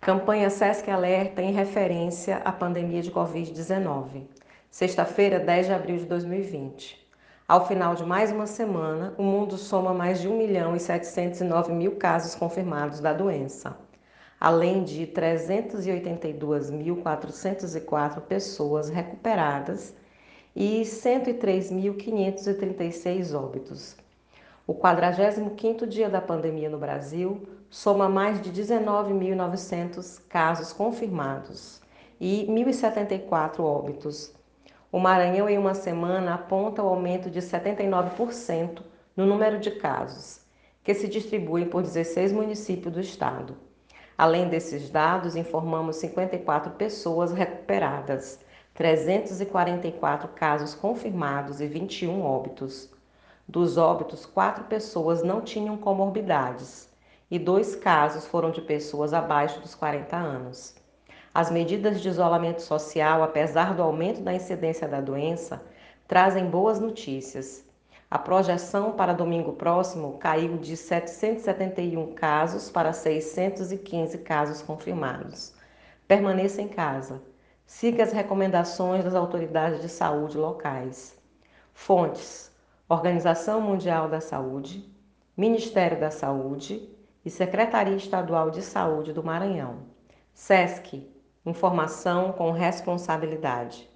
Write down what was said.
Campanha Sesc Alerta em referência à pandemia de Covid-19. Sexta-feira, 10 de abril de 2020. Ao final de mais uma semana, o mundo soma mais de 1 milhão e 709 mil casos confirmados da doença, além de 382.404 pessoas recuperadas e 103.536 óbitos. O 45º dia da pandemia no Brasil soma mais de 19.900 casos confirmados e 1.074 óbitos. O Maranhão, em uma semana, aponta o aumento de 79% no número de casos, que se distribuem por 16 municípios do estado. Além desses dados, informamos 54 pessoas recuperadas, 344 casos confirmados e 21 óbitos. Dos óbitos, quatro pessoas não tinham comorbidades e dois casos foram de pessoas abaixo dos 40 anos. As medidas de isolamento social, apesar do aumento da incidência da doença, trazem boas notícias. A projeção para domingo próximo caiu de 771 casos para 615 casos confirmados. Permaneça em casa. Siga as recomendações das autoridades de saúde locais. Fontes: Organização Mundial da Saúde, Ministério da Saúde, e Secretaria Estadual de Saúde do Maranhão. SESC Informação com responsabilidade.